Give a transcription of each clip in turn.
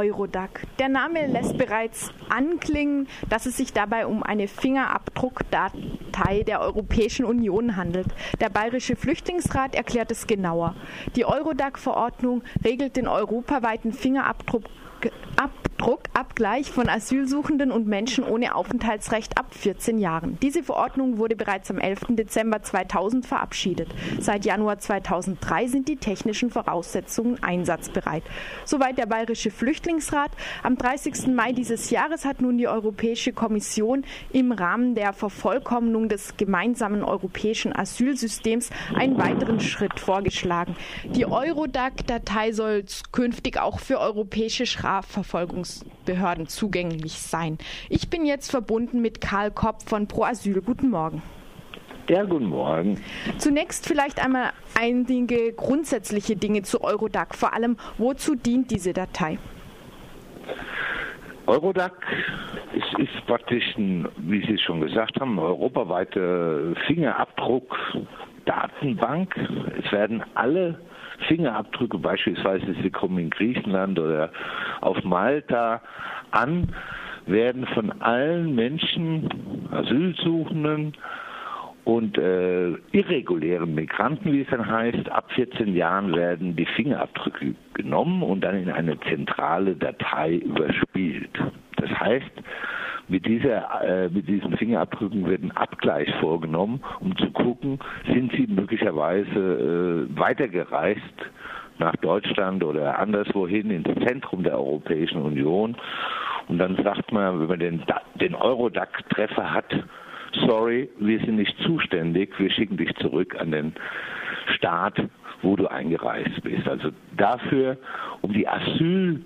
Eurodac. Der Name lässt bereits anklingen, dass es sich dabei um eine Fingerabdruckdatei der Europäischen Union handelt. Der Bayerische Flüchtlingsrat erklärt es genauer. Die Eurodac-Verordnung regelt den europaweiten Fingerabdruck Abdruckabgleich von Asylsuchenden und Menschen ohne Aufenthaltsrecht ab 14 Jahren. Diese Verordnung wurde bereits am 11. Dezember 2000 verabschiedet. Seit Januar 2003 sind die technischen Voraussetzungen einsatzbereit. Soweit der Bayerische Flüchtlingsrat. Am 30. Mai dieses Jahres hat nun die Europäische Kommission im Rahmen der Vervollkommnung des gemeinsamen europäischen Asylsystems einen weiteren Schritt vorgeschlagen. Die Eurodac-Datei soll künftig auch für europäische Schreiber Strafverfolgungsbehörden zugänglich sein. Ich bin jetzt verbunden mit Karl Kopp von Pro Asyl. Guten Morgen. Ja, guten Morgen. Zunächst vielleicht einmal einige grundsätzliche Dinge zu Eurodac. Vor allem, wozu dient diese Datei? Eurodac ist, ist praktisch, ein, wie Sie schon gesagt haben, eine europaweite Fingerabdruck-Datenbank. Es werden alle Fingerabdrücke beispielsweise, sie kommen in Griechenland oder auf Malta an, werden von allen Menschen, Asylsuchenden und äh, irregulären Migranten, wie es dann heißt, ab 14 Jahren werden die Fingerabdrücke genommen und dann in eine zentrale Datei überspielt. Das heißt, mit, dieser, äh, mit diesen Fingerabdrücken wird ein Abgleich vorgenommen, um zu gucken, sind sie möglicherweise äh, weitergereist nach Deutschland oder anderswohin ins Zentrum der Europäischen Union. Und dann sagt man, wenn man den, den Eurodac-Treffer hat, sorry, wir sind nicht zuständig, wir schicken dich zurück an den Staat, wo du eingereist bist. Also dafür, um die Asyl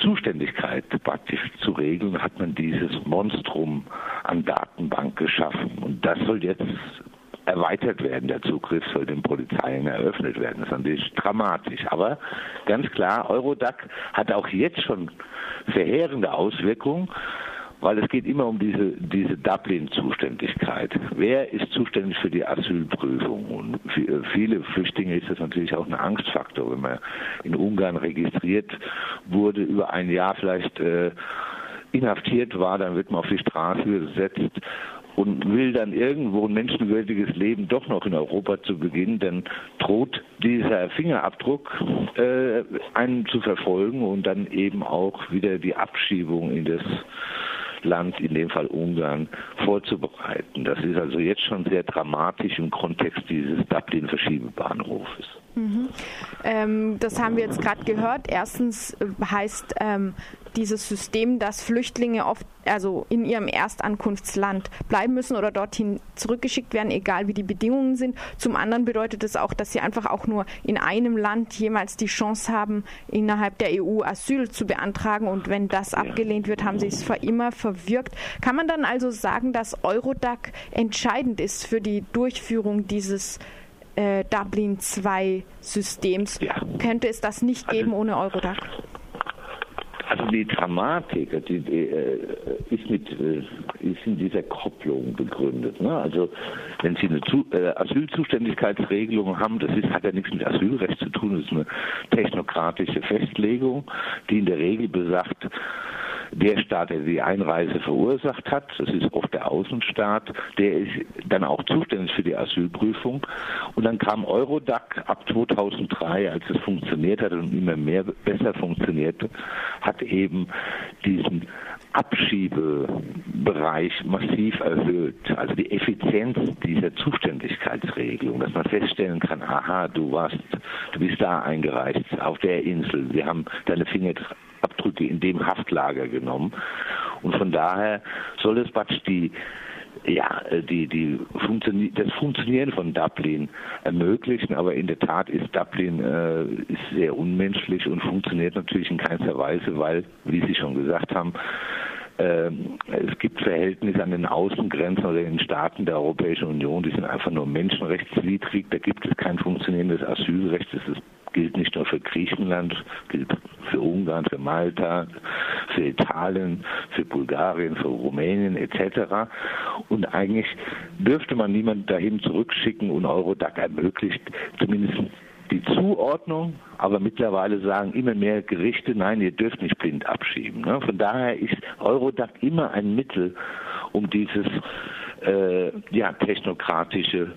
Zuständigkeit praktisch zu regeln, hat man dieses Monstrum an Datenbank geschaffen. Und das soll jetzt erweitert werden. Der Zugriff soll den Polizeien eröffnet werden. Das ist natürlich dramatisch. Aber ganz klar, Eurodac hat auch jetzt schon verheerende Auswirkungen weil es geht immer um diese, diese Dublin-Zuständigkeit. Wer ist zuständig für die Asylprüfung? Und für viele Flüchtlinge ist das natürlich auch ein Angstfaktor, wenn man in Ungarn registriert wurde, über ein Jahr vielleicht äh, inhaftiert war, dann wird man auf die Straße gesetzt und will dann irgendwo ein menschenwürdiges Leben doch noch in Europa zu beginnen, dann droht dieser Fingerabdruck äh, einen zu verfolgen und dann eben auch wieder die Abschiebung in das Land, in dem Fall Ungarn, vorzubereiten. Das ist also jetzt schon sehr dramatisch im Kontext dieses Dublin-Verschiebebahnhofes. Mhm. Ähm, das haben wir jetzt gerade gehört. Erstens äh, heißt ähm, dieses System, dass Flüchtlinge oft also in ihrem Erstankunftsland bleiben müssen oder dorthin zurückgeschickt werden, egal wie die Bedingungen sind. Zum anderen bedeutet es auch, dass sie einfach auch nur in einem Land jemals die Chance haben, innerhalb der EU Asyl zu beantragen. Und wenn das abgelehnt wird, haben sie es für immer verwirkt. Kann man dann also sagen, dass Eurodac entscheidend ist für die Durchführung dieses äh, Dublin II Systems? Ja. Könnte es das nicht also geben ohne Eurodac? Also die Dramatik die, die, äh, ist, mit, äh, ist in dieser Kopplung begründet. Ne? Also wenn Sie eine Zu äh, Asylzuständigkeitsregelung haben, das ist, hat ja nichts mit Asylrecht zu tun, das ist eine technokratische Festlegung, die in der Regel besagt, der Staat, der die Einreise verursacht hat, das ist oft der Außenstaat, der ist dann auch zuständig für die Asylprüfung. Und dann kam Eurodac ab 2003, als es funktioniert hat und immer mehr besser funktionierte, hat eben diesen Abschiebebereich massiv erhöht. Also die Effizienz dieser Zuständigkeitsregelung, dass man feststellen kann, aha, du warst, du bist da eingereist, auf der Insel, wir haben deine Finger Abdrücke in dem Haftlager genommen. Und von daher soll es praktisch die ja, die, die Funktioni das Funktionieren von Dublin ermöglichen, aber in der Tat ist Dublin äh, ist sehr unmenschlich und funktioniert natürlich in keinster Weise, weil, wie Sie schon gesagt haben, äh, es gibt Verhältnisse an den Außengrenzen oder in den Staaten der Europäischen Union, die sind einfach nur menschenrechtswidrig. Da gibt es kein funktionierendes Asylrecht. Das ist gilt nicht nur für Griechenland, gilt für Ungarn, für Malta, für Italien, für Bulgarien, für Rumänien etc. Und eigentlich dürfte man niemanden dahin zurückschicken und Eurodac ermöglicht zumindest die Zuordnung, aber mittlerweile sagen immer mehr Gerichte, nein, ihr dürft nicht blind abschieben. Ne? Von daher ist Eurodac immer ein Mittel, um dieses äh, ja, technokratische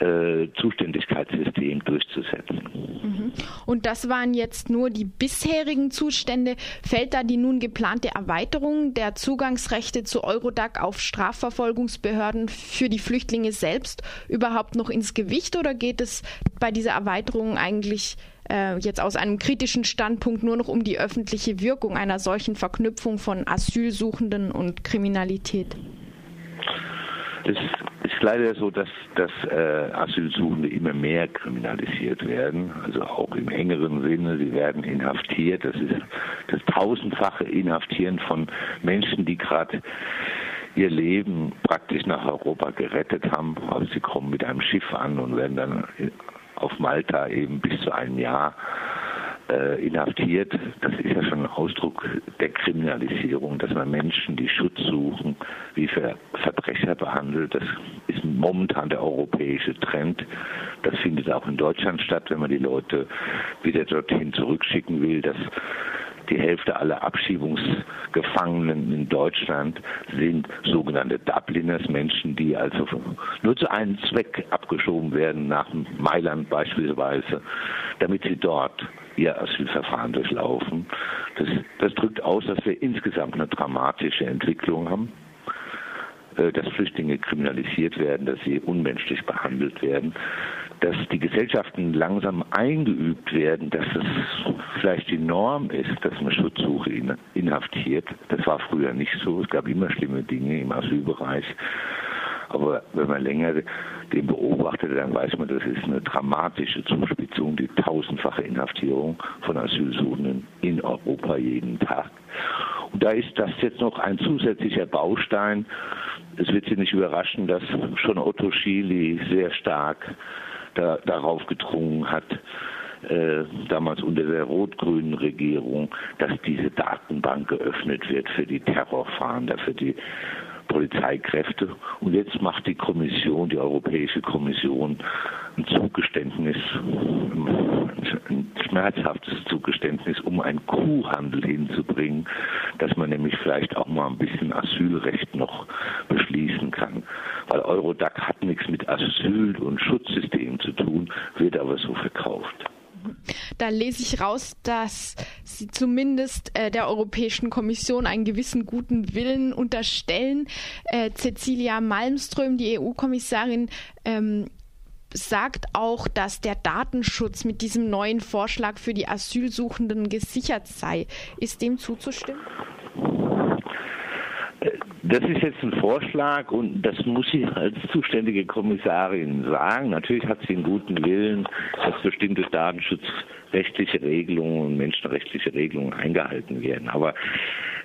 äh, Zuständigkeitssystem durchzusetzen. Mhm. Und das waren jetzt nur die bisherigen Zustände. Fällt da die nun geplante Erweiterung der Zugangsrechte zu Eurodac auf Strafverfolgungsbehörden für die Flüchtlinge selbst überhaupt noch ins Gewicht oder geht es bei dieser Erweiterung eigentlich äh, jetzt aus einem kritischen Standpunkt nur noch um die öffentliche Wirkung einer solchen Verknüpfung von Asylsuchenden und Kriminalität? Es ist leider so, dass, dass äh, Asylsuchende immer mehr kriminalisiert werden, also auch im engeren Sinne. Sie werden inhaftiert. Das ist das tausendfache Inhaftieren von Menschen, die gerade ihr Leben praktisch nach Europa gerettet haben. Also sie kommen mit einem Schiff an und werden dann auf Malta eben bis zu einem Jahr inhaftiert. Das ist ja schon ein Ausdruck der Kriminalisierung, dass man Menschen, die Schutz suchen, wie Ver Verbrecher behandelt. Das ist momentan der europäische Trend. Das findet auch in Deutschland statt, wenn man die Leute wieder dorthin zurückschicken will. dass die Hälfte aller Abschiebungsgefangenen in Deutschland sind sogenannte Dubliners, Menschen, die also nur zu einem Zweck abgeschoben werden, nach Mailand beispielsweise, damit sie dort ihr Asylverfahren durchlaufen. Das, das drückt aus, dass wir insgesamt eine dramatische Entwicklung haben äh, dass Flüchtlinge kriminalisiert werden, dass sie unmenschlich behandelt werden, dass die Gesellschaften langsam eingeübt werden, dass es vielleicht die Norm ist, dass man Schutzsuche inhaftiert. Das war früher nicht so. Es gab immer schlimme Dinge im Asylbereich. Aber wenn man länger den beobachtet, dann weiß man, das ist eine dramatische Zuspitzung, die tausendfache Inhaftierung von Asylsuchenden in Europa jeden Tag. Und da ist das jetzt noch ein zusätzlicher Baustein. Es wird Sie nicht überraschen, dass schon Otto Schily sehr stark da, darauf gedrungen hat, äh, damals unter der rot-grünen Regierung, dass diese Datenbank geöffnet wird für die Terrorfahnder, für die Polizeikräfte. Und jetzt macht die Kommission, die Europäische Kommission, ein Zugeständnis, ein schmerzhaftes Zugeständnis, um einen Kuhhandel hinzubringen, dass man nämlich vielleicht auch mal ein bisschen Asylrecht noch beschließen kann. Weil Eurodac hat nichts mit Asyl- und Schutzsystemen zu tun, wird aber so verkauft. Da lese ich raus, dass Sie zumindest äh, der Europäischen Kommission einen gewissen guten Willen unterstellen. Äh, Cecilia Malmström, die EU-Kommissarin, ähm, sagt auch, dass der Datenschutz mit diesem neuen Vorschlag für die Asylsuchenden gesichert sei. Ist dem zuzustimmen? Das ist jetzt ein Vorschlag und das muss sie als zuständige Kommissarin sagen. Natürlich hat sie einen guten Willen, dass bestimmte datenschutzrechtliche Regelungen und menschenrechtliche Regelungen eingehalten werden. Aber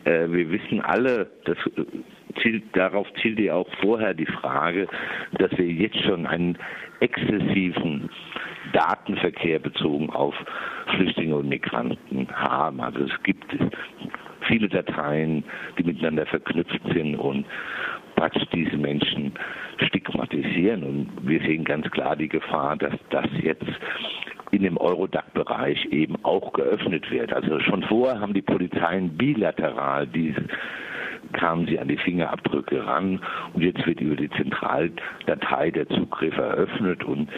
äh, wir wissen alle, das zielt, darauf zielt ja auch vorher die Frage, dass wir jetzt schon einen exzessiven Datenverkehr bezogen auf Flüchtlinge und Migranten haben. Also es gibt viele Dateien, die miteinander verknüpft sind und praktisch diese Menschen stigmatisieren. Und wir sehen ganz klar die Gefahr, dass das jetzt in dem Eurodac-Bereich eben auch geöffnet wird. Also schon vorher haben die Polizeien bilateral diese kamen sie an die Fingerabdrücke ran und jetzt wird über die Zentraldatei der Zugriff eröffnet und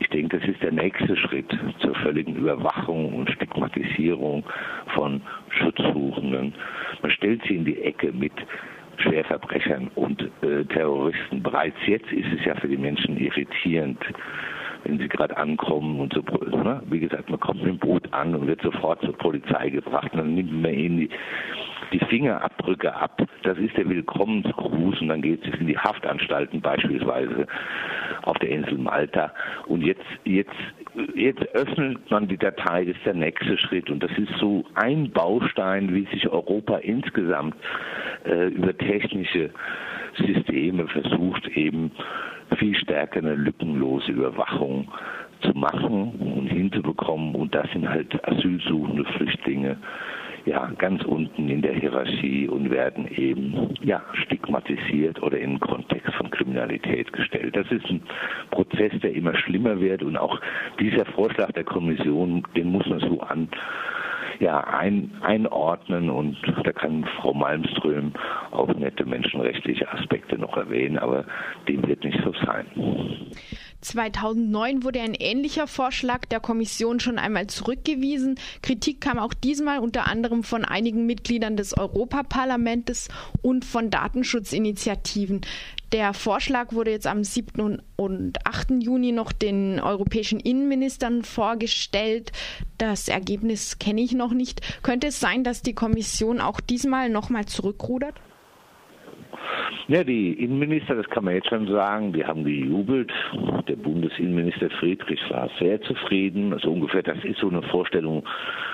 ich denke, das ist der nächste Schritt zur völligen Überwachung und Stigmatisierung von Schutzsuchenden. Man stellt sie in die Ecke mit Schwerverbrechern und äh, Terroristen. Bereits jetzt ist es ja für die Menschen irritierend, wenn sie gerade ankommen und so, ne? wie gesagt, man kommt mit dem Boot an und wird sofort zur Polizei gebracht und dann nimmt man ihnen die, die Fingerabdrücke ab. Das ist der Willkommensgruß und dann geht es in die Haftanstalten beispielsweise auf der Insel Malta. Und jetzt, jetzt, jetzt öffnet man die Datei, das ist der nächste Schritt. Und das ist so ein Baustein, wie sich Europa insgesamt äh, über technische Systeme versucht, eben viel stärker eine lückenlose Überwachung zu machen und hinzubekommen. Und das sind halt asylsuchende Flüchtlinge ja ganz unten in der Hierarchie und werden eben ja stigmatisiert oder in den Kontext von Kriminalität gestellt. Das ist ein Prozess, der immer schlimmer wird und auch dieser Vorschlag der Kommission, den muss man so an ja, ein, einordnen und da kann Frau Malmström auch nette menschenrechtliche Aspekte noch erwähnen, aber dem wird nicht so sein. 2009 wurde ein ähnlicher Vorschlag der Kommission schon einmal zurückgewiesen. Kritik kam auch diesmal unter anderem von einigen Mitgliedern des Europaparlamentes und von Datenschutzinitiativen. Der Vorschlag wurde jetzt am 7. und 8. Juni noch den europäischen Innenministern vorgestellt. Das Ergebnis kenne ich noch nicht. Könnte es sein, dass die Kommission auch diesmal nochmal zurückrudert? Ja, die Innenminister, das kann man jetzt schon sagen, die haben gejubelt. Der Bundesinnenminister Friedrich war sehr zufrieden. Also ungefähr, das ist so eine Vorstellung,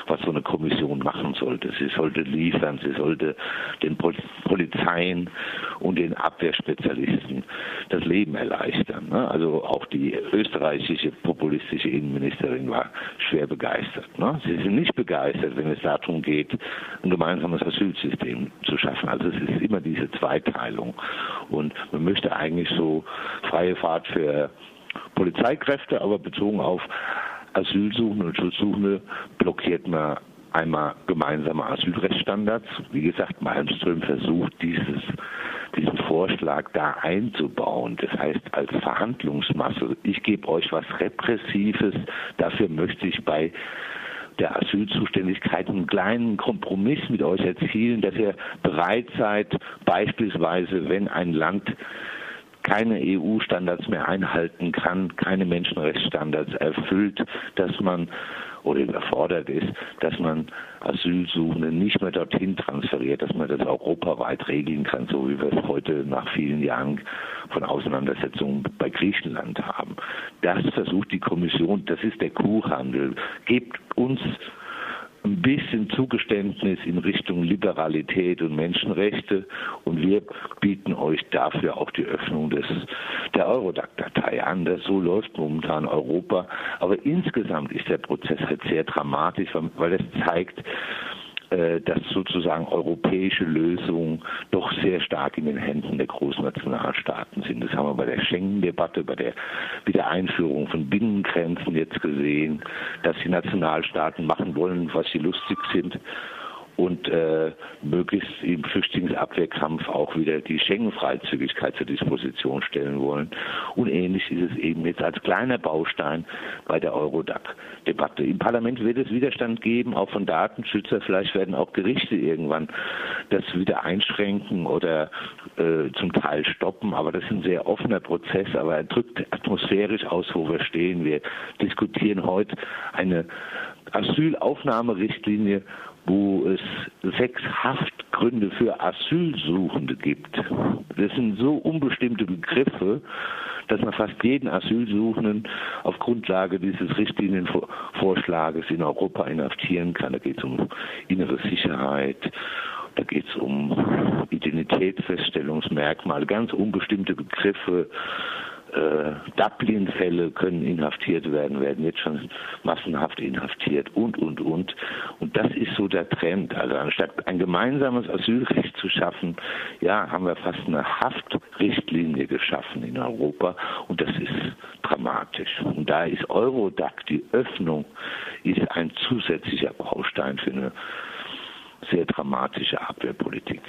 was so eine Kommission machen sollte. Sie sollte liefern, sie sollte den Polizeien und den Abwehrspezialisten das Leben erleichtern. Ne? Also auch die österreichische populistische Innenministerin war schwer begeistert. Ne? Sie sind nicht begeistert, wenn es darum geht, ein gemeinsames Asylsystem zu schaffen. Also es ist immer diese Zweiteilung. Und man möchte eigentlich so freie Fahrt für Polizeikräfte, aber bezogen auf Asylsuchende und Schutzsuchende blockiert man einmal gemeinsame Asylrechtsstandards. Wie gesagt, Malmström versucht dieses, diesen Vorschlag da einzubauen. Das heißt, als Verhandlungsmasse, ich gebe euch was Repressives, dafür möchte ich bei der Asylzuständigkeit einen kleinen Kompromiss mit euch erzielen, dass ihr bereit seid, beispielsweise, wenn ein Land keine EU-Standards mehr einhalten kann, keine Menschenrechtsstandards erfüllt, dass man oder überfordert ist, dass man Asylsuchende nicht mehr dorthin transferiert, dass man das europaweit regeln kann, so wie wir es heute nach vielen Jahren von Auseinandersetzungen bei Griechenland haben. Das versucht die Kommission, das ist der Kuhhandel. Gebt uns ein bisschen Zugeständnis in Richtung Liberalität und Menschenrechte und wir bieten euch dafür auch die Öffnung des, der Eurodac-Datei an. Das so läuft momentan Europa. Aber insgesamt ist der Prozess halt sehr dramatisch, weil es zeigt, dass sozusagen europäische Lösungen doch sehr stark in den Händen der großen Nationalstaaten sind. Das haben wir bei der Schengen-Debatte, bei der Wiedereinführung von Binnengrenzen jetzt gesehen, dass die Nationalstaaten machen wollen, was sie lustig sind und äh, möglichst im Flüchtlingsabwehrkampf auch wieder die Schengen-Freizügigkeit zur Disposition stellen wollen. Und ähnlich ist es eben jetzt als kleiner Baustein bei der Eurodac-Debatte. Im Parlament wird es Widerstand geben, auch von Datenschützer. Vielleicht werden auch Gerichte irgendwann das wieder einschränken oder äh, zum Teil stoppen. Aber das ist ein sehr offener Prozess, aber er drückt atmosphärisch aus, wo wir stehen. Wir diskutieren heute eine Asylaufnahmerichtlinie wo es sechs Haftgründe für Asylsuchende gibt. Das sind so unbestimmte Begriffe, dass man fast jeden Asylsuchenden auf Grundlage dieses Richtlinienvorschlages in Europa inhaftieren kann. Da geht es um innere Sicherheit, da geht es um Identitätsfeststellungsmerkmale, ganz unbestimmte Begriffe, äh, Dublin-Fälle können inhaftiert werden, werden jetzt schon massenhaft inhaftiert und, und, und. Und das ist so der Trend. Also anstatt ein gemeinsames Asylrecht zu schaffen, ja, haben wir fast eine Haftrichtlinie geschaffen in Europa und das ist dramatisch. Und da ist Eurodac, die Öffnung, ist ein zusätzlicher Baustein für eine sehr dramatische Abwehrpolitik.